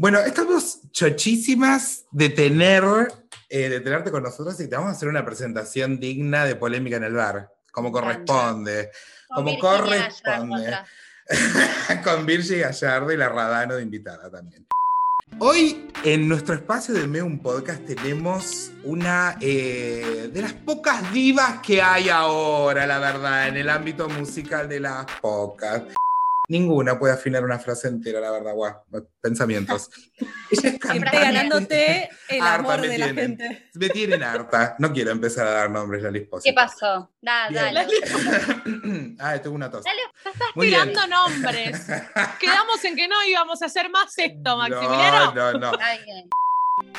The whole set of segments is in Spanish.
Bueno, estamos chochísimas de tener, eh, de tenerte con nosotros y te vamos a hacer una presentación digna de polémica en el bar, como corresponde. Con Como Virginia corresponde. Con Virgi Gallardo y la Radano de invitada también. Hoy en nuestro espacio de Meum Podcast tenemos una eh, de las pocas divas que hay ahora, la verdad, en el ámbito musical de las pocas. Ninguna puede afinar una frase entera, la verdad, guau, pensamientos. Ella es cantante. ganándote el Harta amor me de la tienen. gente. Me tienen harta. No quiero empezar a dar nombres, Lali Espósito. ¿Qué pasó? Da, dale. ah, tengo una tos. Dale, Estás Muy bien. tirando nombres. Quedamos en que no íbamos a hacer más esto, Maximiliano. No, no, no.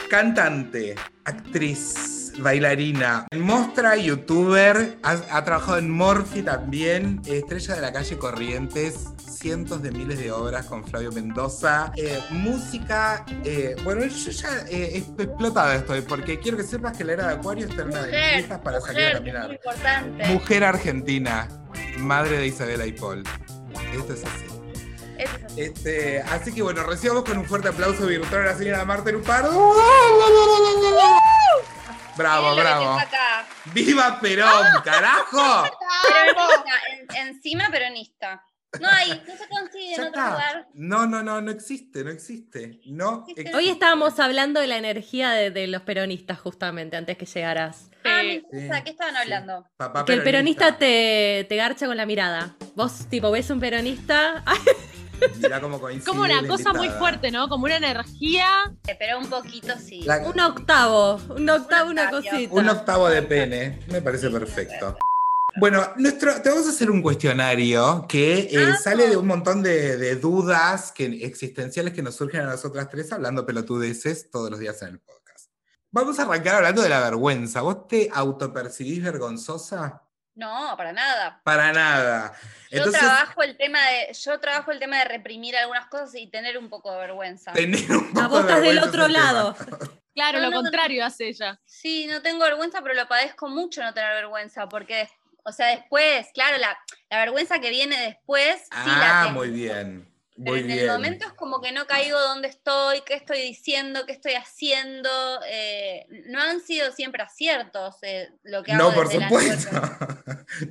Cantante, actriz, bailarina, mostra, youtuber, ha, ha trabajado en Morphy también, estrella de la calle Corrientes, cientos de miles de obras con Flavio Mendoza, eh, música, eh, bueno, yo ya eh, explotada estoy, porque quiero que sepas que la era de Acuario está en una de mis Mujer, listas para salir a mujer, caminar. importante. Mujer argentina, madre de Isabela y Paul. Esto es así. Este, así que bueno, recibamos con un fuerte aplauso virtual a la señora Marta Lupardo. Bravo, bravo. ¡Viva Perón, carajo! Peronista, en- encima peronista. No hay, no se consigue Ya en otro está. lugar. No, no, no, no existe, no existe. No Existe. Hoy estábamos hablando de la energía de, de los peronistas, justamente, antes que llegaras. Ah, me interesa, ¿qué estaban sí. hablando? Papá Que el peronista te, te garcha con la mirada. Vos, tipo, ves un peronista. Mirá cómo coincide Como una cosa muy fuerte, ¿no? Como una energía. Eh, Pero un poquito sí. La- un octavo, un octavo, una cosita. Un octavo de pene, me parece perfecto. Bueno, nuestro, te vamos a hacer un cuestionario que eh, Ah. sale de un montón de, de dudas que, existenciales que nos surgen a nosotras tres hablando pelotudeces todos los días en el podcast. Vamos a arrancar hablando de la vergüenza. ¿Vos te autopercibís vergonzosa? No, para nada. Para nada. Yo trabajo el tema de, yo trabajo el tema de reprimir algunas cosas y tener un poco de vergüenza. tener un poco vos de estás del otro lado. Claro, No, lo no, no. contrario hace ella. Sí, no tengo vergüenza, pero lo padezco mucho no tener vergüenza, porque, o sea, después, claro, la, la vergüenza que viene después, sí la Ah, tengo. muy bien. Pero Muy en bien. el momento es como que no caigo dónde estoy, qué estoy diciendo, qué estoy haciendo. eh, no han sido siempre aciertos eh, lo que hago No, por supuesto.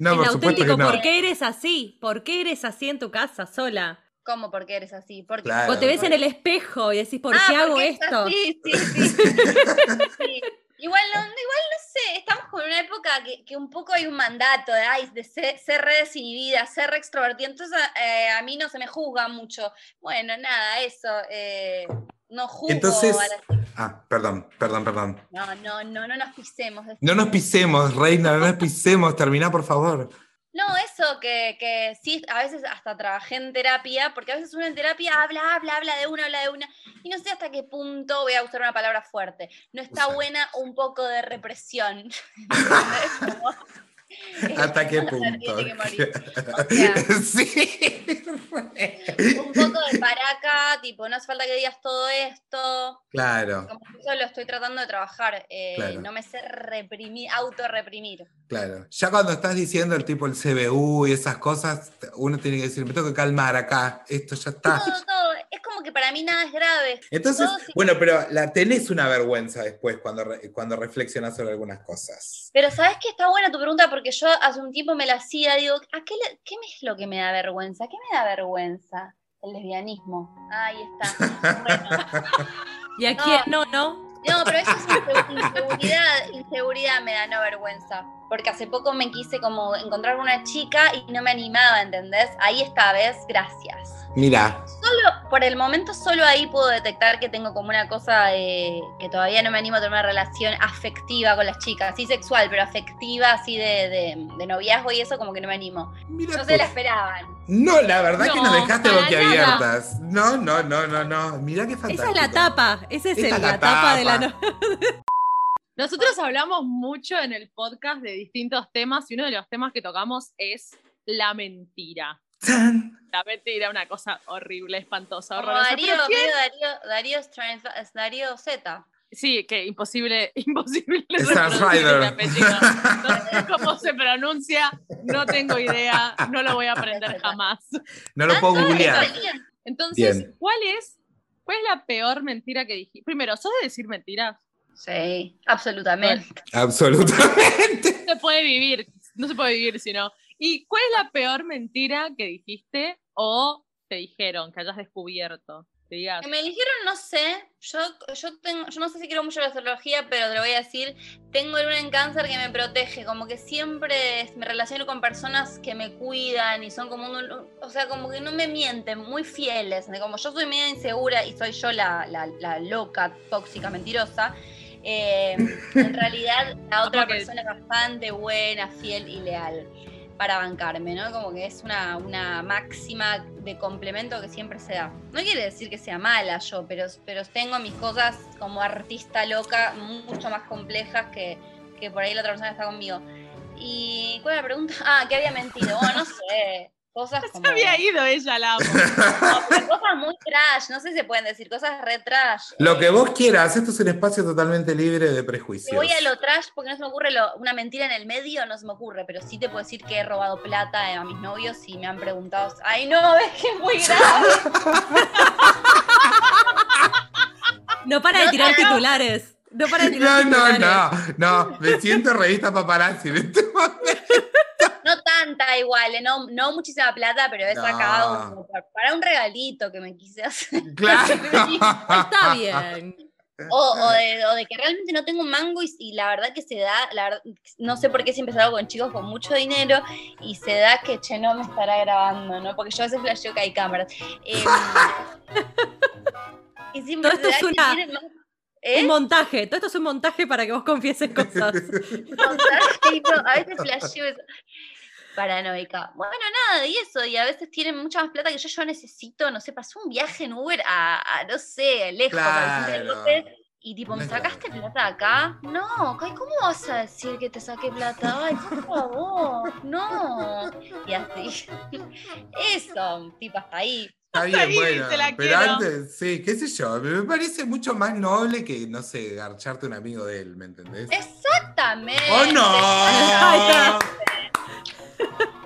no, por supuesto auténtico, que no. ¿por qué eres así? ¿Por qué eres así en tu casa, sola? ¿Cómo? ¿Por qué eres así? Porque Claro. Vos te ves en el espejo y decís, ¿por Ah, qué hago esto? así, sí, sí. Sí. Igual no, igual no sé, estamos con una época que, que un poco hay un mandato de, ay, de ser, ser re desinhibida, ser re extrovertida, entonces eh, a mí no se me juzga mucho. Bueno, nada, eso, eh, no juzgo Entonces- la- Ah, perdón, perdón, perdón. No, no, no, no nos pisemos. No nos pisemos, reina, no nos pisemos. Termina, por favor. No, eso que, que sí, a veces hasta trabajé en terapia, porque a veces uno en terapia habla, habla, habla de una, habla de una, y no sé hasta qué punto voy a usar una palabra fuerte. No está buena un poco de represión. ¿Hasta qué punto? tiene que morir. O sea, sí. un poco de paraca, tipo, no hace falta que digas todo esto. Claro, Como que eso lo estoy tratando de trabajar. eh, Claro. No me sé reprimir, autorreprimir. claro. Ya cuando estás diciendo el tipo el CBU y esas cosas, uno tiene que decir, me tengo que calmar acá, esto ya está. Todo, todo. Es como que para mí nada es grave. Entonces, todo bueno, pero la tenés una vergüenza después cuando, cuando reflexionas sobre algunas cosas. Pero ¿sabes qué está buena tu pregunta? Porque yo hace un tiempo me la hacía, digo, ¿a qué, le- qué es lo que me da vergüenza? ¿Qué me da vergüenza? El lesbianismo. Ahí está. Bueno, ¿Y a quién? No, no. no, pero eso es insegu- inseguridad, inseguridad me da no vergüenza. Porque hace poco me quise como encontrar una chica y no me animaba, ¿entendés? Ahí está, ¿ves? Gracias. Mira, Solo, por el momento, solo ahí puedo detectar que tengo como una cosa eh, que todavía no me animo a tener una relación afectiva con las chicas, así sexual, pero afectiva, así de, de- de noviazgo y eso como que no me animo. mira. No se la esperaban. No, la verdad que nos No, dejaste boquiabiertas. No, no, no, no, no. Mira qué fantástico. Esa es la tapa. Esa es Esa el- es la, la tapa, de la no- Nosotros hablamos mucho en el podcast de distintos temas y uno de los temas que tocamos es la mentira. La mentira, una cosa horrible, espantosa, horrorosa. Darío, Darío, Darío, Darío Z. Sí, que imposible, imposible cómo se pronuncia, no tengo idea, no lo voy a aprender jamás. No lo puedo Ah, googlear. Entonces. ¿cuál es ¿Cuál es la peor mentira que dijiste? Primero, ¿sos de decir mentiras? Sí, absolutamente. Absolutamente. No se puede vivir, no se puede vivir si no. ¿Y cuál es la peor mentira que dijiste o te dijeron que hayas descubierto? Que digas, me dijeron, no sé, yo, yo, tengo, yo no sé si quiero mucho la astrología, pero te lo voy a decir, tengo luna en cáncer que me protege, como que siempre me relaciono con personas que me cuidan y son como un, o sea, como que no me mienten, muy fieles, como yo soy media insegura y soy yo la, la, la loca, tóxica, mentirosa. Eh, en realidad la otra persona es bastante buena, fiel y leal para bancarme, ¿no? Como que es una, una máxima de complemento que siempre se da. No quiere decir que sea mala yo, pero, pero tengo mis cosas como artista loca mucho más complejas que, que por ahí la otra persona que está conmigo. ¿Y cuál era la pregunta? Ah, que había mentido. Bueno, no sé. Cosas como... se había ido ella, la amo. No, pero cosas muy trash, no sé si se pueden decir, cosas re trash. Lo que Eh, vos quieras, esto es un espacio totalmente libre de Si prejuicios. voy a lo trash porque no se me ocurre lo- una mentira en el medio, no se me ocurre, pero sí te puedo decir que he robado plata a mis novios y me han preguntado, ay no, es que es muy grave. No para de No, tirar no. titulares. No para de No, tirar no, titulares. no, no, me siento revista paparazzi en este momento. No tanta igual, eh, no, no muchísima plata, pero he No. sacado para un regalito que me quise hacer. Claro. Está bien. O, o de, o de que realmente no tengo un mango y, y la verdad que se da, la verdad, no sé por qué siempre salgo con chicos con mucho dinero y se da que che no me estará grabando, ¿no? Porque yo a veces flasheo que hay cámaras. Em, y siempre Todo esto da es que una- más- ¿Eh? Un montaje. Todo esto es un montaje para que vos confieses cosas. No, a veces flasheo eso. Paranoica. Bueno, nada, y eso, y a veces tienen mucha más plata que yo, yo necesito, no sé, pasó un viaje en Uber a, a, no sé, lejos, Claro. Y tipo, ¿me sacaste plata acá? No, ay, ¿cómo vas a decir que te saqué plata? Ay, por favor, no. Y así. Eso, tipo, hasta ahí. Está bien, ahí, bueno. pero quiero. antes, sí, qué sé yo, me parece mucho más noble que, no sé, garcharte un amigo de él, ¿me entendés? Exactamente. ¡Oh, no!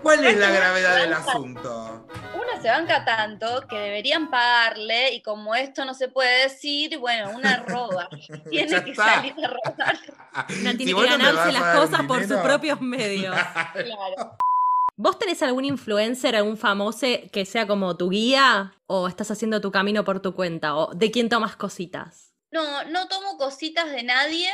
¿Cuál es la gravedad del asunto? Una se banca tanto que deberían pagarle y como esto no se puede decir, bueno, una roba. Tiene que está. salir a robar. Una tiene Si que no ganarse las cosas por sus propios medios. Claro. ¿Vos tenés algún influencer, algún famoso que sea como tu guía? ¿O estás haciendo tu camino por tu cuenta? ¿O de quién tomas cositas? No, no tomo cositas de nadie,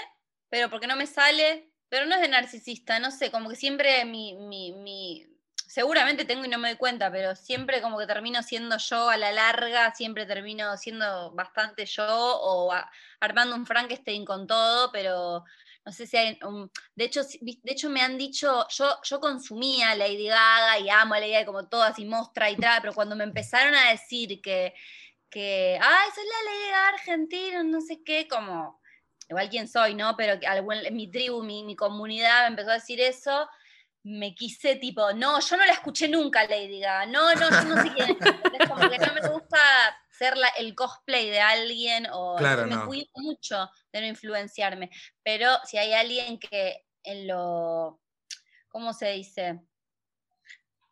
pero porque no me sale. Pero no es de narcisista, no sé, como que siempre mi, mi, mi- Seguramente tengo y no me doy cuenta, pero siempre como que termino siendo yo a la larga, siempre termino siendo bastante yo o armando un Frankenstein con todo, pero no sé si hay un- de hecho de hecho me han dicho yo yo consumía Lady Gaga y amo a Lady Gaga como todas y mostra y tal pero cuando me empezaron a decir que que ay soy la Lady Gaga argentina no sé qué como igual quién soy no pero algún- mi tribu mi, mi comunidad me empezó a decir eso me quise tipo, no, yo no la escuché nunca Lady Gaga, no, no, yo no sé quién es. Es como que no me gusta ser la- el cosplay de alguien o Claro, me no. cuido mucho de no influenciarme. Pero si hay alguien que en lo, ¿cómo se dice?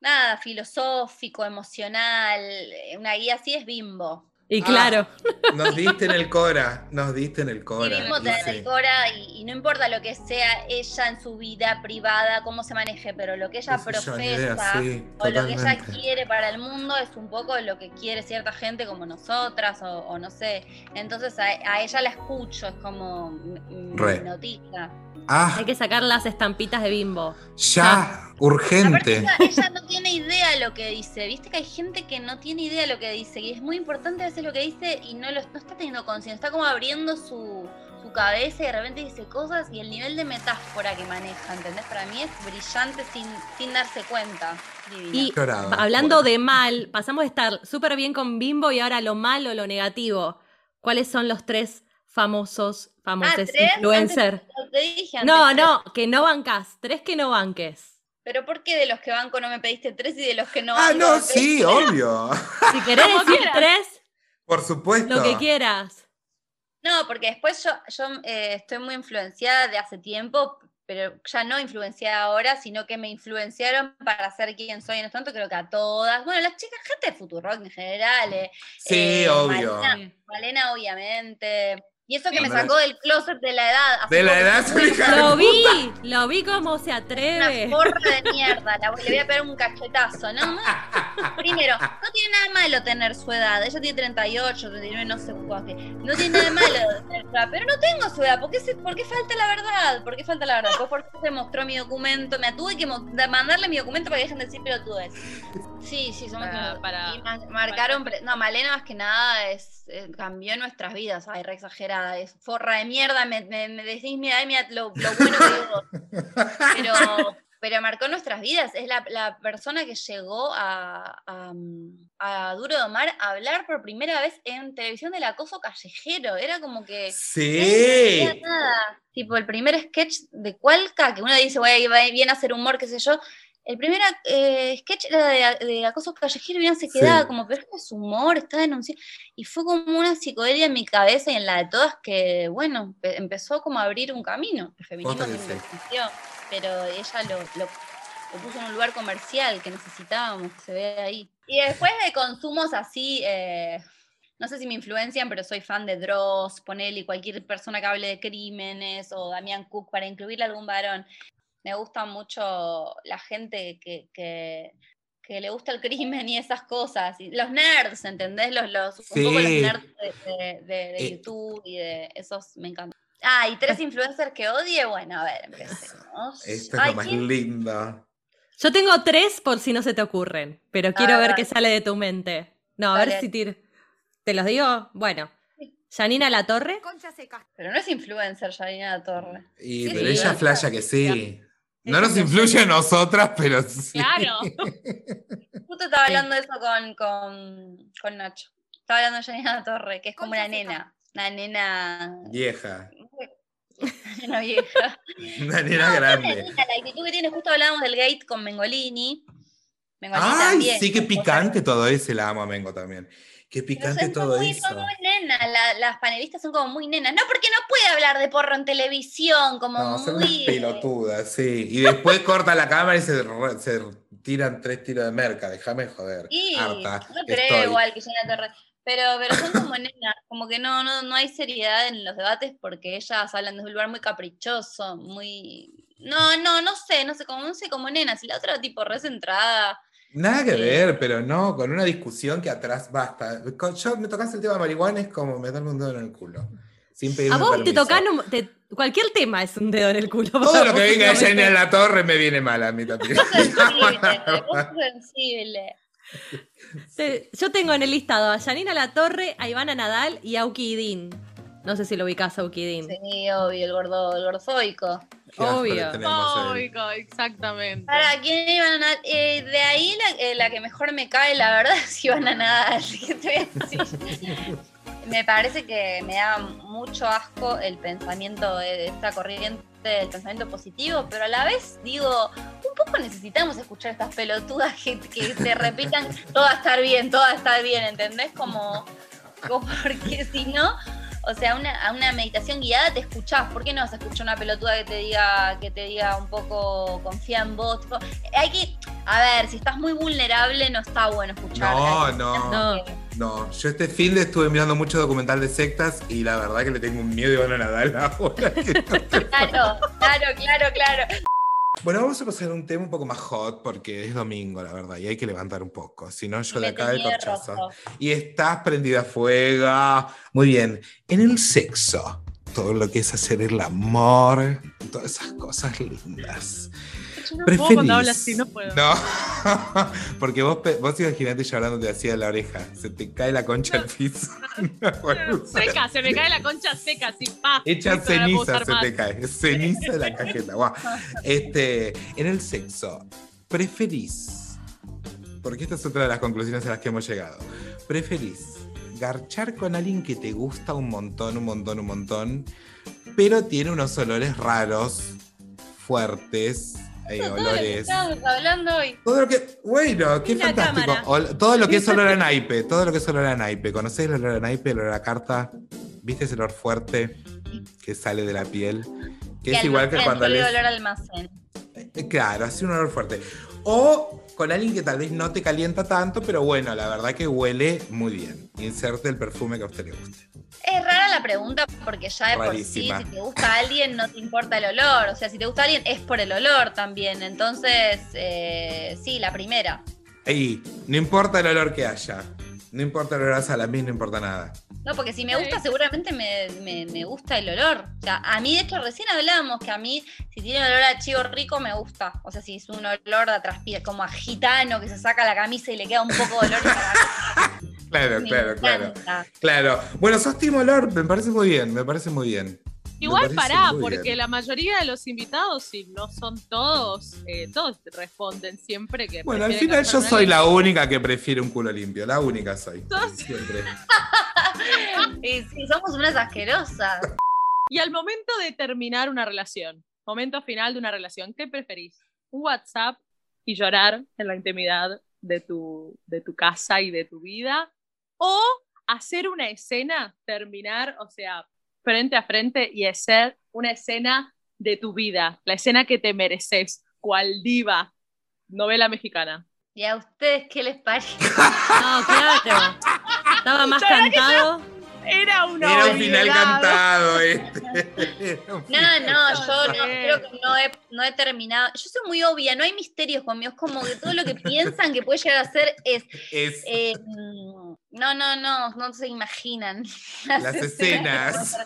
Nada, filosófico, emocional, eh, una guía así es Bimbo. Y Ah, claro, Nos diste en el Cora, nos diste en el Cora. El Cora y, y no importa lo que sea ella en su vida privada, cómo se maneje, pero lo que ella idea, profesa sí, o lo que ella quiere para el mundo es un poco lo que quiere cierta gente como nosotras o, o no sé. Entonces a, a ella la escucho, es como mm, mi noticia. Ah, hay que sacar las estampitas de bimbo. ya, urgente. ella, ella no tiene idea de lo que dice, viste que hay gente que no tiene idea de lo que dice y es muy importante a veces lo que dice y no, lo, no está teniendo conciencia, está como abriendo su, su cabeza y de repente dice cosas y el nivel de metáfora que maneja, ¿entendés? Para mí es brillante sin, sin darse cuenta. Divina. Y Llorado. hablando Bueno. de mal, pasamos de estar súper bien con bimbo y ahora lo malo, lo negativo. ¿Cuáles son los tres famosos, famosos ¿tres? influencer? Te dije antes No, tres. no, que no bancas. Tres que no banques. Pero ¿por qué de los que banco no me pediste tres y de los que no Ah, banco no, me pediste sí, obvio. Si querés decir quieras. tres, Por supuesto. lo que quieras. No, porque después yo, yo eh, estoy muy influenciada de hace tiempo pero ya no influenciada ahora, sino que me influenciaron para ser quien soy en este momento, creo que a todas. Bueno, las chicas, gente de Futurock en general. eh, Sí, eh, obvio. Malena, Malena, obviamente. Y eso que me sacó del closet de la edad. De la edad, su hija de Lo puta. vi, lo vi como se Una atreve. porra de mierda, la le voy a pegar un cachetazo, ¿no? Primero, no tiene nada de malo tener su edad. Ella tiene 38, 39, no sé cuánto. No tiene nada de malo tener su edad, pero no tengo su edad. ¿Por qué, se- por qué falta la verdad? ¿Por qué falta la verdad? Pues porque se mostró mi documento. Me tuve que mandarle mi documento para que dejen de decir pelotudes. Sí, sí, somos Para- para- y ma- marcaron. No, Malena más que nada es, eh, cambió nuestras vidas. Ay, re exagerada. Es forra de mierda. Me, me, me decís, mira, mira lo, lo bueno que digo pero, pero marcó nuestras vidas. Es la, la persona que llegó a, a, a Duro de Mar a hablar por primera vez en televisión del acoso callejero. Era como que. Sí. No nada. Tipo, el primer sketch de Cualca, que uno dice, güey, viene a hacer humor, qué sé yo. El primer eh, sketch era de, de acoso callejero y se quedaba Sí. como, pero es humor, está denunciando. Y fue como una psicodelia en mi cabeza y en la de todas que, bueno, pe- empezó como a abrir un camino. El feminismo siempre existió, pero ella lo, lo- lo puso en un lugar comercial que necesitábamos, que se ve ahí. Y después de consumos así, eh, no sé si me influencian, pero soy fan de Dross, Ponele, cualquier persona que hable de crímenes, o Damián Cook, para incluirle algún varón. Me gusta mucho la gente que, que, que le gusta el crimen y esas cosas. Y los nerds, ¿entendés? Los, los, Un poco los nerds de, de- de- de Eh. YouTube y de esos me encantan. Ah, y tres influencers que odie, bueno, a ver, empecemos. Esto es Ay, lo más ¿quién? lindo. Yo tengo tres por si no se te ocurren, pero quiero Ah, ver qué sale de tu mente. No, a ver si te, te los digo. Bueno, Janina La Torre. Pero no es influencer, Janina Torre. Y, Sí, pero sí, ella flasha que sí. No nos influye a nosotras, pero sí. Claro. Justo estaba hablando de eso con, con, con Nacho. Estaba hablando de Janina Torre, que es como una nena. Una nena. Vieja. Una nena vieja. Una nena Una grande. nena, la actitud que tiene, justo hablábamos del gate con Mengolini. Mengolini Ay, también, sí, sea, picante todo ese, la amo a Mengo también. Qué picante son todo muy, eso. Son muy nenas, la- las panelistas son como muy nenas. No, porque no puede hablar de porro en televisión, como No, son unas muy. pelotudas, sí. Y después corta la cámara y se, tiran tres tiros de merca. Déjame joder. Sí, Harta. no creo estoy. igual que Janina Torre. Pero, pero son como nenas, como que no, no, no hay seriedad en los debates porque ellas hablan desde un lugar muy caprichoso, muy. No, no, no sé, no sé, como, no sé, como nenas. Y la otra tipo re centrada. Nada que Sí. ver, pero no, con una discusión que atrás basta. Con- Yo me tocas el tema de marihuana es como meterme un dedo en el culo. Sin A vos te tocan un- te- cualquier tema es un dedo en el culo. Todo lo que venga de. Jenny en la torre me viene mal a mí también. Vos sensible, vos sensible. Te- Yo tengo en el listado a Janina La Torre, a Ivana Nadal y a Auki Idin. No sé si lo ubicás a Auki Idin. Sí, obvio, el gordo, el gordozoico. Qué Obvio. exactamente. Para quién iban a nadar, eh, de ahí la, eh, la que mejor me cae, la verdad, es iban a nadar. me parece que me da mucho asco el pensamiento de, de esta corriente del pensamiento positivo, pero a la vez digo, un poco necesitamos escuchar estas pelotudas que, que te repitan, todo va a estar bien, todo va a estar bien, ¿entendés? Como, como porque si no, o sea, una, a una meditación guiada te escuchás. ¿Por qué no vas a escuchar una pelotuda que te diga, que te diga un poco confía en vos? Tipo, hay que, a ver, si estás muy vulnerable, no está bueno escuchar. No, no. No. No, yo este fin de estuve mirando mucho documental de sectas y la verdad que le tengo un miedo y van a Nadal ahora. Claro, claro, claro, claro. Bueno, vamos a pasar a un tema un poco más hot porque es domingo, la verdad, y hay que levantar un poco. Si no, yo de acá de corchazo. rojo. Y estás prendida a fuego. Muy bien. En el sexo, todo lo que es hacer el amor, todas esas cosas lindas. Yo no puedo cuando ¿Preferís? habla así, no puedo. No, porque vos, vos imaginate yo hablándote así de la oreja. Se te cae la concha al piso. Seca, se me cae la concha seca, así, pa. Hecha no puedo ceniza se más. te cae. Ceniza de la cajeta. guau. Este, en el sexo, ¿preferís? Porque esta es otra de las conclusiones a las que hemos llegado. ¿Preferís garchar con alguien que te gusta un montón, un montón, un montón, pero tiene unos olores raros, fuertes, hay Todo lo que olores. hablando hoy. Todo lo que. Bueno, qué Y fantástico. Ol- todo lo que es olor a naipe. Todo lo que es olor a naipe. ¿Conocés el olor a naipe, el olor a carta? ¿Viste ese olor fuerte que sale de la piel? Que es igual que cuando le olor almacén. Eh, Claro, hace un olor fuerte. O con alguien que tal vez no te calienta tanto, pero bueno, la verdad que huele muy bien. Inserte el perfume que a usted le guste. Es rara la pregunta porque ya de por sí, Rarísima. si te gusta a alguien, no te importa el olor. O sea, si te gusta a alguien, es por el olor también. Entonces, eh, sí, la primera. Y no importa el olor que haya. No importa el olor a salamín, no importa nada. No, porque si me gusta, seguramente me, me- me gusta el olor. O sea, a mí, de hecho, recién hablábamos que a mí, si tiene olor a chivo rico, me gusta. O sea, si es un olor de transpira, como a gitano que se saca la camisa y le queda un poco de olor. Claro, me claro, claro. encanta. Claro. Bueno, sos Team Olor, me parece muy bien, me parece muy bien. Igual pará, porque bien. la mayoría de los invitados, si no son todos, eh, todos responden siempre que. Bueno, al final yo soy la única que prefiere un culo limpio, la única soy. Sos- Siempre. Y sí, somos unas asquerosas. Y al momento de terminar una relación, momento final de una relación, ¿qué preferís? ¿Un WhatsApp y llorar en la intimidad de tu, de tu casa y de tu vida? ¿O hacer una escena, terminar, o sea, frente a frente y hacer una escena de tu vida, la escena que te mereces, cual diva, novela mexicana? ¿Y a ustedes qué les parece? No, claro. Estaba más cantado. Era una Era un final cantado este. Un No, no, yo no, creo que no he, no he terminado. Yo soy muy obvia, no hay misterios conmigo. Es como que todo lo que piensan que puede llegar a ser es. Es eh, no, no, no, no se imaginan. las escenas.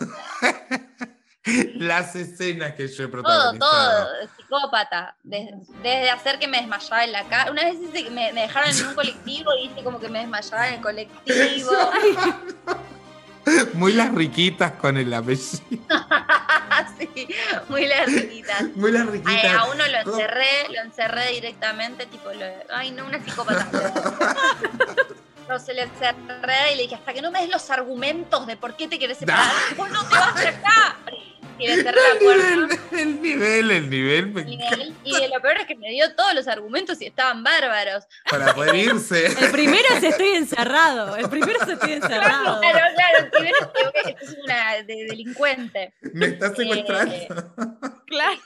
Las escenas que yo he Todo, protagonizado. todo, psicópata. Desde, desde hacer que me desmayaba en la cara. Una vez hice que me, me dejaron en un colectivo y hice como que me desmayaba en el colectivo. Muy las riquitas con el apellido. sí, muy larguitas. Muy las Ay, riquitas. a uno lo encerré, lo encerré directamente, tipo, lo- ay, no, una psicópata. No, se y le dije, hasta que no me des los argumentos de por qué te querés separar, vos no te vas de acá. Y le cerré la El puerta. nivel, el nivel, el nivel me Y, lo peor es que me dio todos los argumentos y estaban bárbaros. para poder irse. El primero es estoy encerrado. El primero es estoy encerrado. Claro, claro, primero que esto es una de- delincuente. Me está secuestrando. Eh, Claro.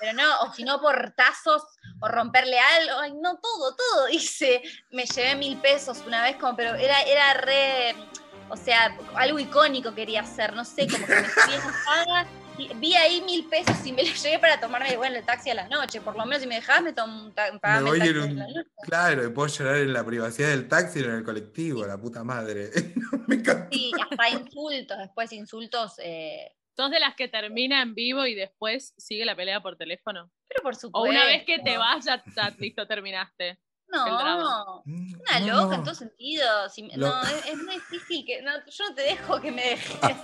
Pero no, o si no, portazos o romperle algo. Ay, no, todo, todo. Hice, me llevé mil pesos una vez, como, pero era, era re. O sea, algo icónico quería hacer, no sé, como que me enojada. y Vi ahí mil pesos y me los llevé para tomarme bueno, el taxi a la noche. Por lo menos si me dejabas, me tomo un ta- Me pagame el en taxi a un. la noche. Claro, y puedo llorar en la privacidad del taxi o en el colectivo, la puta madre. me. Sí, hasta insultos, después insultos. eh, ¿Sos de las que termina en vivo y después sigue la pelea por teléfono? Pero por supuesto. O una vez que te vas, ya, ya, listo, terminaste. No, Una No, loca no. en todo sentido. Si No, es, es muy difícil que. No, yo no te dejo que me dejes.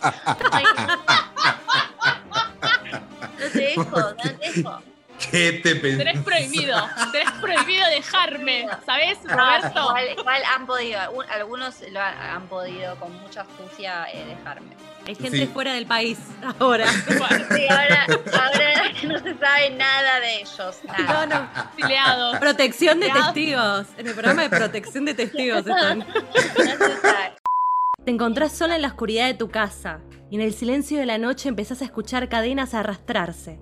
No te dejo, no te dejo. ¿Qué te Tenés pensás? prohibido, tenés prohibido dejarme, ¿sabes, No, Roberto? igual, igual han podido, un- algunos lo han, han podido con mucha astucia eh, dejarme. Hay gente Sí. fuera del país ahora. Sí, ahora, ahora no se sabe nada de ellos. No, Nada. no. Protección de testigos. En el programa de protección de testigos están. No se sabe. Te encontrás sola en la oscuridad de tu casa y en el silencio de la noche empezás a escuchar cadenas arrastrarse.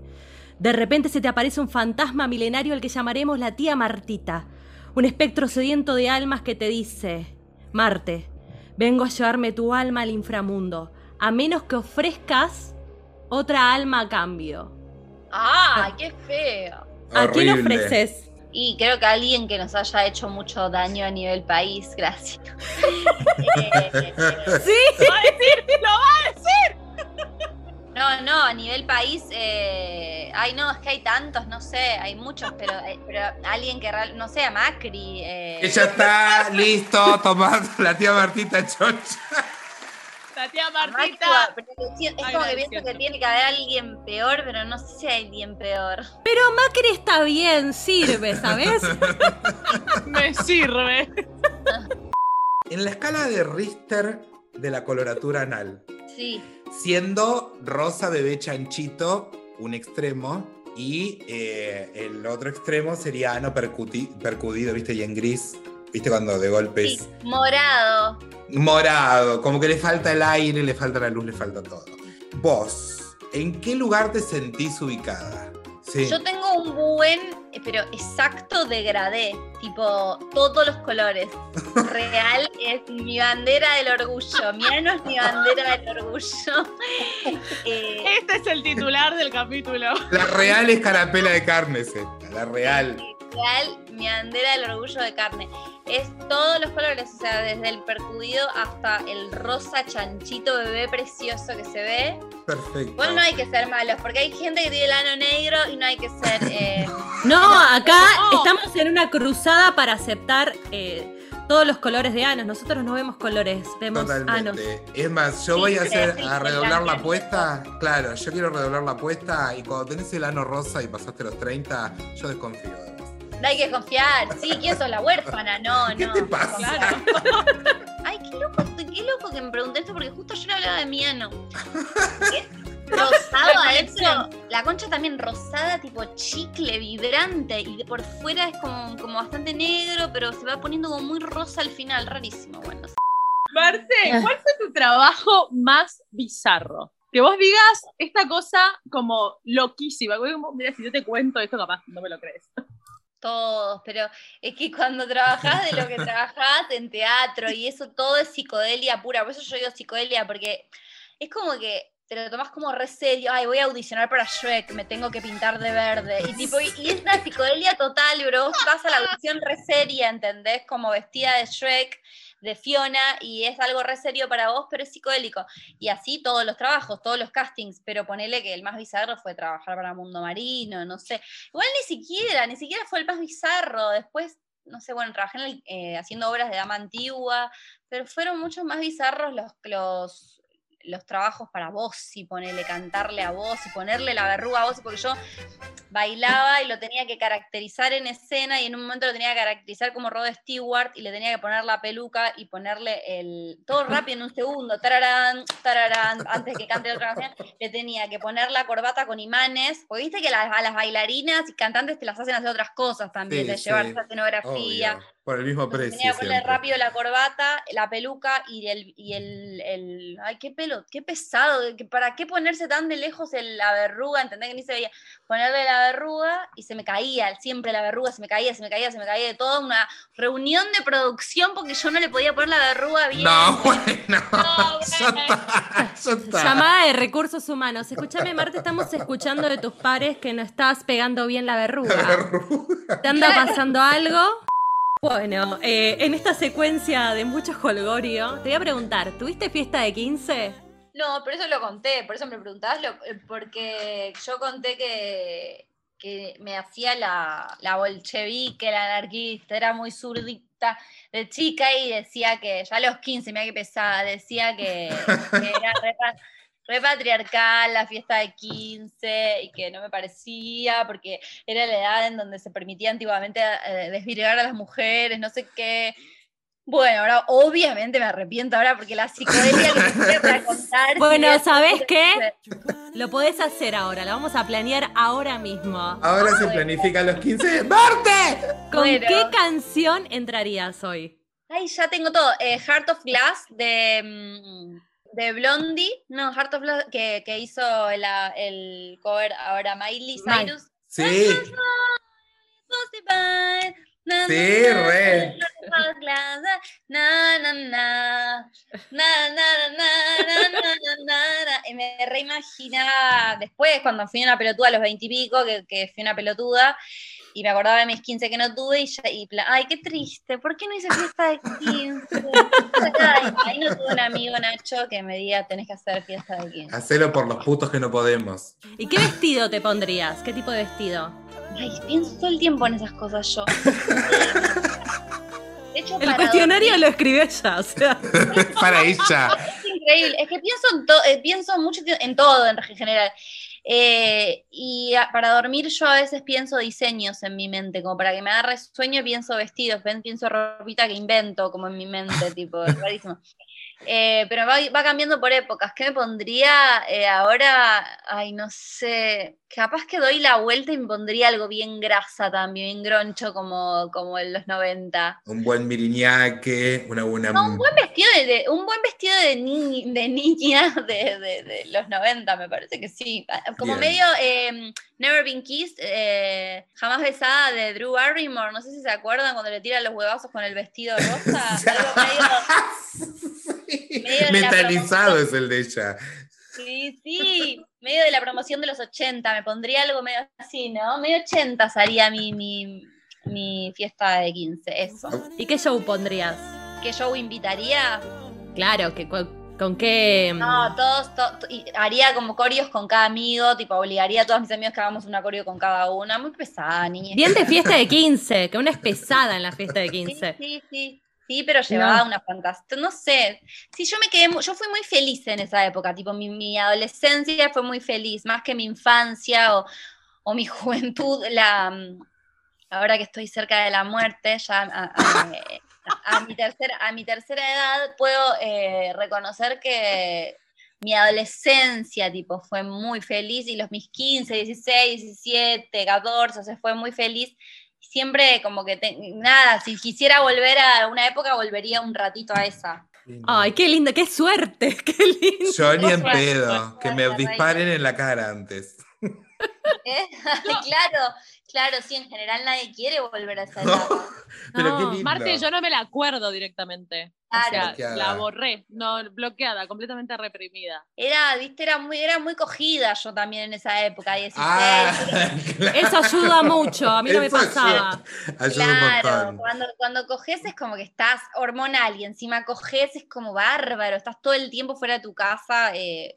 De repente se te aparece un fantasma milenario al que llamaremos la tía Martita, un espectro sediento de almas que te dice, Marte, vengo a llevarme tu alma al inframundo, a menos que ofrezcas otra alma a cambio. ¡Ah, qué feo! ¿A quién ofreces? Y creo que alguien que nos haya hecho mucho daño a nivel país, gracias. Eh, ¿Sí? ¡Lo va a decir! ¡Lo va a decir! No, no, a nivel país, eh, ay no, es que hay tantos, no sé, hay muchos, pero, eh, pero alguien que, real- no sé, a Macri. eh, Ella está listo tomando la tía Martita Chocha. La tía Martita. es como que pienso que tiene que haber alguien peor, pero no sé si hay alguien peor. Pero Macri está bien, sirve, ¿sabes? Me sirve. En la escala de Richter de la coloratura anal, Sí, siendo rosa bebé chanchito un extremo y eh, el otro extremo sería ano percudido, ¿viste? Y en gris, ¿viste? Cuando de golpe sí, es morado. morado, como que le falta el aire, le falta la luz, le falta todo. Vos, ¿En qué lugar te sentís ubicada? Sí. Yo tengo un buen, eh, pero exacto degradé, tipo todos los colores. Real es mi bandera del orgullo. Miano es mi bandera del orgullo. Eh, Este es el titular del capítulo. La real es carapela de carne, esta, la real. Real, mi bandera del orgullo de carne. Es todos los colores, o sea, desde el percudido hasta el rosa chanchito bebé precioso que se ve. Perfecto. Igual no hay que ser malos, porque hay gente que tiene el ano negro y no hay que ser. eh, No, acá No. estamos en una cruzada para aceptar eh, todos los colores de anos. Nosotros no vemos colores, vemos anos. Totalmente. Es más, yo Sí, voy a hacer a redoblar la apuesta. Claro, yo quiero redoblar la apuesta y cuando tenés el ano rosa y pasaste los 30, yo desconfío. No hay que confiar. Sí, ¿quién sos la huérfana? No, ¿Qué no. te pasa? Claro. Ay, qué loco, qué loco que me pregunté esto porque justo yo le hablaba de mi ano. Rosado La adentro. La concha también rosada, tipo chicle, vibrante. Y de por fuera es como, como bastante negro, pero se va poniendo como muy rosa al final. Rarísimo, bueno. Marce, ¿cuál fue tu trabajo más bizarro? Que vos digas esta cosa como loquísima. Como, Mira, si yo te cuento esto, capaz no me lo crees. Todos, pero es que cuando trabajás de lo que trabajás en teatro y eso todo es psicodelia pura, por eso yo digo psicodelia, porque es como que te lo tomás como re serio, ay, voy a audicionar para Shrek, me tengo que pintar de verde, y tipo, y, y es una psicodelia total, bro, vas a la audición re seria, ¿entendés? Como vestida de Shrek, de Fiona, y es algo re serio para vos, pero es psicodélico. Y así todos los trabajos, todos los castings, pero ponele que el más bizarro fue trabajar para Mundo Marino, no sé. Igual ni siquiera, ni siquiera fue el más bizarro. Después, no sé, bueno, trabajé en el- eh, haciendo obras de dama antigua, pero fueron mucho más bizarros los, los, los trabajos para vos y ponerle, cantarle a vos y ponerle la verruga a vos, porque yo bailaba y lo tenía que caracterizar en escena y en un momento lo tenía que caracterizar como Rod Stewart y le tenía que poner la peluca y ponerle el todo rápido en un segundo, tararán, tararán, antes que cante otra canción, le tenía que poner la corbata con imanes, porque viste que las- a las bailarinas y cantantes te las hacen hacer otras cosas también, Sí, de llevar sí, esa escenografía. Obvio, por el mismo precio. tenía que ponerle siempre. rápido la corbata, la peluca y el, y el, el- ay, qué pelo, qué pesado, ¿para qué ponerse tan de lejos el- la verruga? ¿Entendés que ni se veía? Ponerle la verruga y se me caía, siempre la verruga se me caía, se me caía, se me caía de todo, una reunión de producción porque yo no le podía poner la verruga bien. No, bueno. No, bueno. Llamada de recursos humanos. Escúchame, Marta, estamos escuchando de tus pares que no estás pegando bien la verruga. ¿Te anda pasando algo? Bueno, eh, en esta secuencia de mucho jolgorio, te voy a preguntar, ¿tuviste fiesta de 15? No, pero eso lo conté, por eso me preguntabas, lo- eh, porque yo conté que, que me hacía la, la bolchevique, la anarquista, era muy zurdita de chica y decía que, ya a los 15, mira que pesada, decía que, que era re, pa- re patriarcal la fiesta de 15 y que no me parecía porque era la edad en donde se permitía antiguamente eh, desvirgar a las mujeres, no sé qué. Bueno, ahora obviamente me arrepiento ahora porque la psicodelia que me para contar. Bueno, si es- ¿sabés qué? Lo podés hacer ahora, lo vamos a planear ahora mismo. Ahora se planifican los 15. ¡Marte! ¿Con Bueno. qué canción entrarías hoy? Ay, ya tengo todo. Eh, Heart of Glass de, mm, de Blondie. No, Heart of Glass que, que hizo la- el cover ahora Miley. Cyrus. Sí, Sí, re. Y me reimaginaba después, cuando fui una pelotuda a los veintipico, que, que fui una pelotuda, y me acordaba de mis 15 que no tuve, y, ya, y ay, qué triste, ¿por qué no hice fiesta de 15? Ay, ahí no tuve un amigo, Nacho, que me diga, tenés que hacer fiesta de 15. hacelo por los putos que no podemos. ¿Y qué vestido te pondrías? ¿Qué tipo de vestido? Ay, pienso todo el tiempo en esas cosas yo. De hecho, El cuestionario dormir- lo escribió ella, o sea. Para ella. Es increíble, es que pienso en, to- eh, pienso mucho en todo en general. Eh, y a- para dormir yo a veces pienso diseños en mi mente, como para que me agarre sueño pienso vestidos, pienso ropita que invento como en mi mente, tipo, rarísimo. Eh, pero va, va cambiando por épocas. ¿Qué me pondría eh, ahora? Ay, no sé. Capaz que doy la vuelta y me pondría algo bien grasa también, bien groncho como, como en los 90. Un buen miriñaque, una buena. No, un buen vestido de, un buen vestido de, ni- de niña de, de- de los 90, me parece que sí. Como Bien. medio eh, Never Been Kissed, eh, jamás besada de Drew Barrymore. No sé si se acuerdan cuando le tira los huevazos con el vestido rosa. Algo medio- Metalizado es el de ella. Sí, sí, medio de la promoción de los 80, me pondría algo medio así, ¿no? Medio 80 sería mi, mi, mi fiesta de 15, eso. ¿Y qué show pondrías? ¿Qué show invitaría? Claro, que con, con qué. No, todos, to- to- y haría como corios con cada amigo, tipo obligaría a todos mis amigos que hagamos una coreo con cada una, muy pesada, niña. Bien de fiesta de 15, que una es pesada en la fiesta de Sí, 15. sí, sí. Sí, pero llevaba No. una fantasía. No sé. Sí, yo me quedé. Yo fui muy feliz en esa época. Tipo, mi, mi adolescencia fue muy feliz, más que mi infancia o, o mi juventud. La, mm, ahora que estoy cerca de la muerte, ya a, a- a- a mi, tercera, a mi tercera edad, puedo eh, reconocer que mi adolescencia, tipo, fue muy feliz y los mis 15, 16, 17, 14, o sea, fue muy feliz siempre como que, te- nada, si quisiera volver a una época, volvería un ratito a esa. Ay, qué lindo, qué suerte, qué lindo. Yo ni en pedo, que me disparen en la cara antes. ¿Eh? claro, claro, sí, en general nadie quiere volver a esa etapa. Pero qué No, lindo. Marte, yo no me la acuerdo directamente. Claro. O sea, la borré, no, bloqueada, completamente reprimida. Era, viste, era muy, era muy cogida yo también en esa época, 16. Ah, claro. Eso ayuda mucho, a mí no me pasaba. Ayuda, Claro, cuando, cuando coges es como que estás hormonal y encima coges es como bárbaro, estás todo el tiempo fuera de tu casa. eh,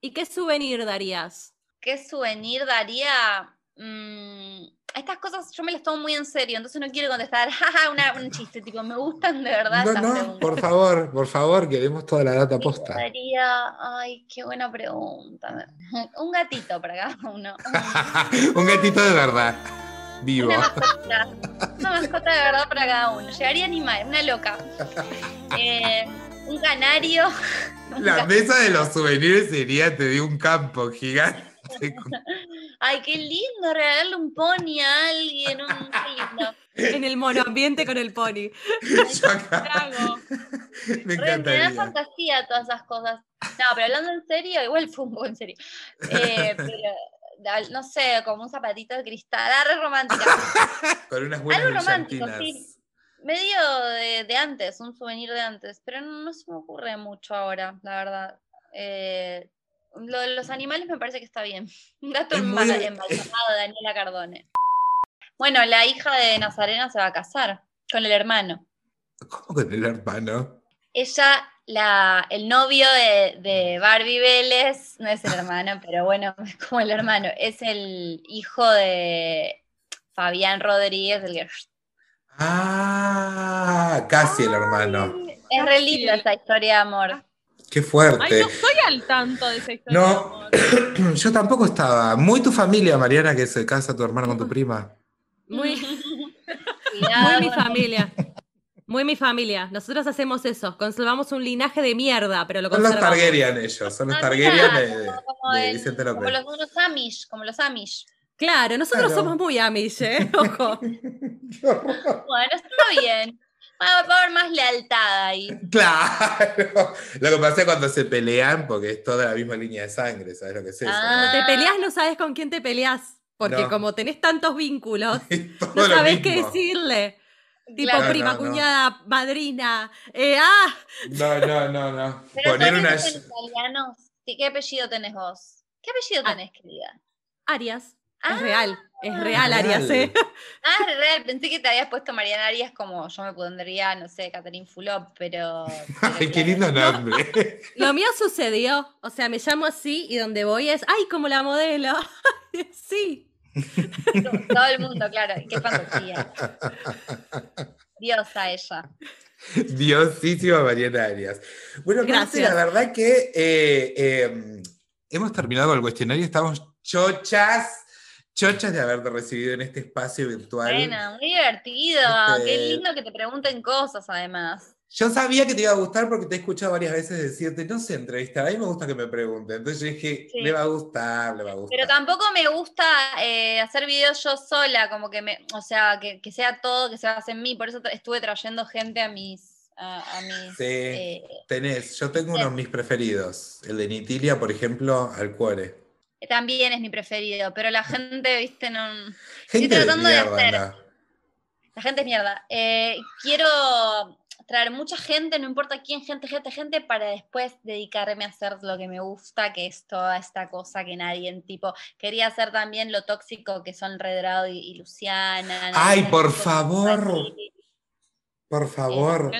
¿Y qué souvenir darías? ¿Qué souvenir daría? Mm, estas cosas yo me las tomo muy en serio, entonces no quiero contestar jaja, una- un chiste, tipo, me gustan de verdad No, no, preguntas. por favor, por favor, queremos toda la data ¿Qué posta. daría? Ay, qué buena pregunta. Un gatito para cada uno. un gatito de verdad, vivo. Una mascota, una mascota de verdad para cada uno. Llevaría animal, una loca. Eh, un canario. un La mesa de los souvenirs sería, te di un campo gigante. Ay, qué lindo regalarle un pony a alguien. Un, lindo. En el monoambiente con el pony. Trago. me da fantasía todas esas cosas. No, pero hablando en serio, igual fue un poco en serio. Eh, pero, no sé, como un zapatito de cristal, ah, re romántica. Con unas buenas Algo romántico, sí. Medio de, de antes, un souvenir de antes, pero no, no se me ocurre mucho ahora, la verdad. Eh, lo de los animales me parece que está bien. Un gato Es muy- embala- embalsamado de Daniela Cardone. Bueno, la hija de Nazarena se va a casar con el hermano. ¿Cómo con el hermano? Ella, la, el novio de, de Barbie Vélez, no es el hermano, pero bueno, es como el hermano, es el hijo de Fabián Rodríguez, el que Ah, casi el hermano. Es re linda esa historia de amor. Qué Ay, fuerte. no estoy al tanto de esa historia. No. de amor. Yo tampoco estaba. Muy tu familia, Mariana, que se casa tu hermano con tu prima. Muy, Cuidado muy mi familia. Muy mi familia. Nosotros hacemos eso. Conservamos un linaje de mierda, pero lo Son los conservamos. Targaryen ellos, son los Ah, Targaryen de, como- de el- Como los, unos Amish, como los Amish. Claro, nosotros Claro. somos muy amish, ¿eh? Ojo. Bueno, está bien. Va, va a haber más lealtad ahí. Claro. Lo que pasa es cuando se pelean, porque es toda la misma línea de sangre, ¿sabes lo que es eso? Ah. Te peleas, no sabes con quién te peleas. Porque No. como tenés tantos vínculos, no sabés qué decirle. Tipo Claro. prima, No, no, no. cuñada, madrina. Eh, ¡Ah! No, no, no, no. Pero Poner una. italianos. ¿Qué apellido tenés vos? ¿Qué apellido Ah. tenés, querida? Arias. Ah. Es real. Es real, Real. Arias, ¿eh? Ah, es real. Pensé que te habías puesto Mariana Arias como yo me pondría, no sé, Catherine Fulop, pero. pero Ay, qué lindo nombre. Lo mío sucedió. O sea, me llamo así y donde voy es, ¡ay, como la modelo! sí. Todo el mundo, claro. Qué fantasía. Diosa ella. Diosísima Mariana Arias. Bueno, Marce, Gracias. la verdad que eh, eh, hemos terminado con el cuestionario, estamos chochas, chochas de haberte recibido en este espacio virtual. Bueno, muy divertido. Este- Qué lindo que te pregunten cosas, además. Yo sabía que te iba a gustar porque te he escuchado varias veces decirte, no sé, entrevistar, a mí me gusta que me pregunten. Entonces yo dije, Sí. le va a gustar, le va a gustar. Pero tampoco me gusta eh, hacer videos yo sola, como que me, o sea, que, que sea todo, que se base en mí. Por eso estuve trayendo gente a mis, a, a mis. Sí. eh, Tenés, yo tengo unos de mis preferidos. El de Nitilia, por ejemplo, al cuore. También es mi preferido, pero la gente, viste, no. Gente de tratando de mierda, hacer. la- La gente es mierda. Eh, quiero traer mucha gente, no importa quién, gente, gente, gente, para después dedicarme a hacer lo que me gusta, que es toda esta cosa que nadie en tipo. Quería hacer también lo tóxico que son Redrado y, y Luciana. Ay, por favor. Por favor.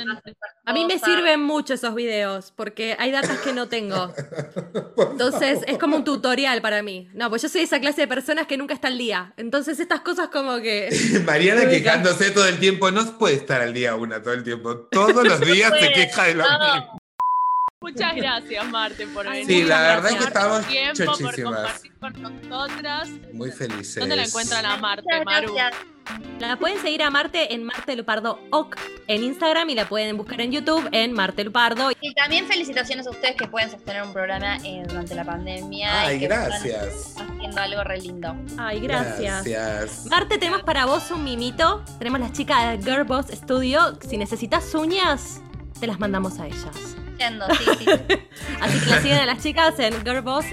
A mí me sirven mucho esos videos porque hay datas que no tengo. Entonces es como un tutorial para mí. No, pues yo soy esa clase de personas que nunca está al día. Entonces estas cosas como que... Mariana quejándose todo el tiempo, no puede estar al día una todo el tiempo. Todos los días se queja de lo no. mismo. Muchas gracias, Marte, por venir. Sí, la verdad gracias. que estamos tiempo, por compartir con nosotras. Muy felices. ¿Dónde la encuentran a Marte, Maru? gracias. La pueden seguir a Marte en Marte Lupardo Oc en Instagram y la pueden buscar en YouTube en Marte Lupardo. Y también felicitaciones a ustedes que pueden sostener un programa eh, durante la pandemia. Ay, y que están gracias. haciendo algo re lindo. Ay, gracias. Gracias. Marte, tenemos para vos un mimito. Tenemos las chicas de Girl Boss Studio. Si necesitas uñas, te las mandamos a ellas. Yendo, sí, sí. Así que las siguen a las chicas en Girlboss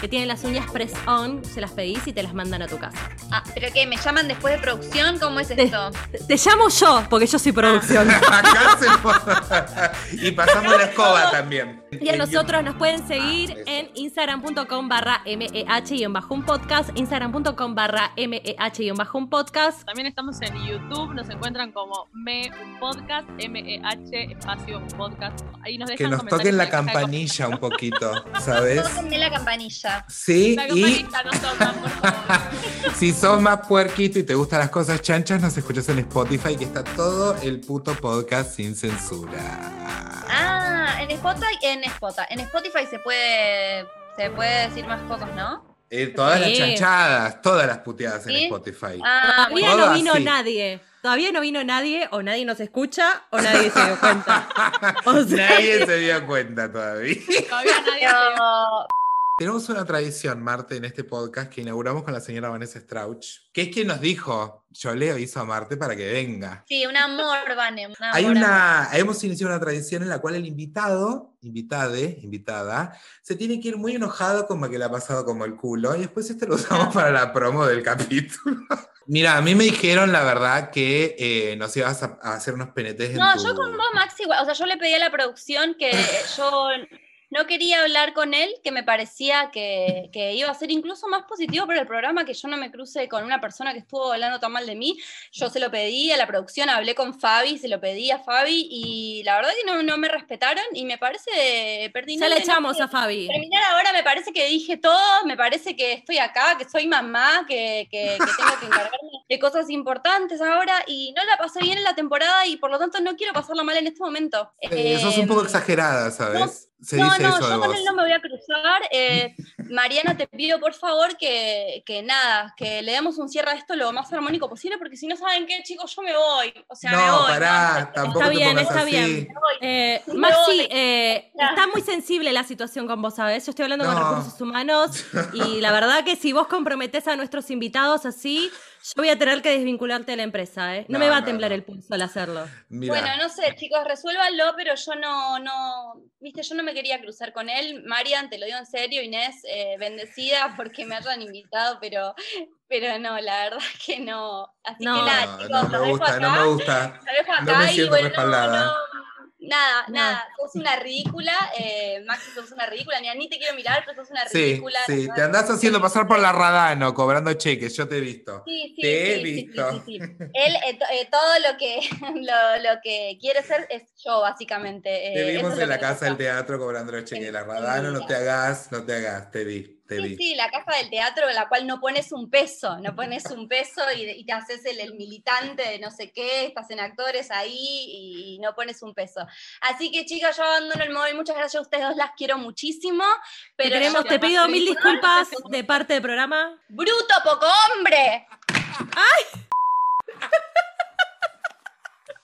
que tienen las uñas press on, se las pedís y te las mandan a tu casa. Ah, ¿pero qué? ¿Me llaman después de producción? ¿Cómo es Te- esto? Te, te llamo yo, porque yo soy producción. Acá se- y pasamos la escoba también. Y a nosotros nos pueden seguir Ah, eso. en instagram.com barra meh y en bajo un podcast, instagram.com barra meh y en bajo un podcast. También estamos en YouTube, nos encuentran como Me un Podcast, M-E-H, espacio un podcast. Ahí nos dejan Que nos toquen la campanilla un poquito, ¿sabes? Tóquenme la campanilla. Sí, y por favor. si sos más puerquito y te gustan las cosas chanchas, nos escuchas en Spotify, que está todo el puto podcast sin censura. Ah, en Spotify, en Spotify, en Spotify se puede, se puede decir más cosas, ¿no? Eh, todas las chanchadas, todas las puteadas en. Spotify. Ah, Todavía no vino así. nadie. Todavía no vino nadie, o nadie nos escucha, o nadie se dio cuenta. O sea, Nadie se dio cuenta todavía. Todavía nadie Tenemos una tradición, Marte, en este podcast que inauguramos con la señora Vanessa Strauch, que es quien nos dijo, yo leo hizo a Marte para que venga. sí, un amor, Vane. Hay una, hemos iniciado una tradición en la cual el invitado, invitade, invitada, se tiene que ir muy enojado como que le ha pasado como el culo y después esto lo usamos para la promo del capítulo. Mira, a mí me dijeron la verdad que eh, nos ibas a, a hacer unos penetes en No, tu- yo con vos, Maxi, igual, o sea, yo le pedí a la producción que yo no quería hablar con él, que me parecía que, que iba a ser incluso más positivo para el programa, que yo no me cruce con una persona que estuvo hablando tan mal de mí. Yo se lo pedí a la producción, hablé con Fabi, se lo pedí a Fabi y la verdad que no, no me respetaron y me parece pertinente. ya le echamos a Fabi. Terminar ahora me parece que dije todo, me parece que estoy acá, que soy mamá, que, que- que tengo que encargarme de cosas importantes ahora y no la pasé bien en la temporada y por lo tanto no quiero pasarla mal en este momento. Eh, sos un poco Eh, exagerada, ¿sabes? Se no, dice no, eso yo con él no me voy a cruzar. Eh, Mariana, te pido por favor que, que nada, que le demos un cierre a esto lo más armónico posible, porque si no saben qué, chicos, yo me voy. O sea, me no, voy. pará, ¿no? tampoco Está te bien, está así. bien. Me voy. Eh, Maxi, me- eh, está muy sensible la situación con vos, ¿sabes? Yo estoy hablando con recursos humanos y la verdad que si vos comprometés a nuestros invitados así, yo voy a tener que desvincularte de la empresa, ¿eh? No, No, me va a temblar no. el pulso al hacerlo. Bueno, no sé, chicos, resuélvanlo, pero yo no, no, viste, yo no me quería cruzar con él. Marian, te lo digo en serio, Inés, eh, bendecida porque me hayan invitado, pero, pero no, la verdad que no. Así No. que nada, no, chicos, no me dejo gusta, acá. no me gusta. Dejo No acá me y siento bueno, no, respaldada. Nada, No. nada, sos una ridícula, eh, Maxi, sos una ridícula, ni, ni te quiero mirar, pero sos una Sí, ridícula. sí, la te andás haciendo pasar por la Radano, cobrando cheques, yo te he visto. Sí, sí, Te he sí, sí, sí, visto. sí, sí. Él, eh, eh, todo lo que, lo, lo que quiere ser es yo, básicamente. eh, Te vimos en la casa del teatro cobrando los cheques la Radano, no te hagas, no te hagas, te vi, te Sí, vi. sí, la casa del teatro en la cual no pones un peso, no pones un peso y, y te haces el, el militante de no sé qué, estás en actores ahí y, y no pones un peso. Así que chicas, yo abandono el móvil, muchas gracias a ustedes dos, las quiero muchísimo. Te, Pero queremos, yo- te pido mil disculpas. de parte del programa. ¡Bruto, poco hombre!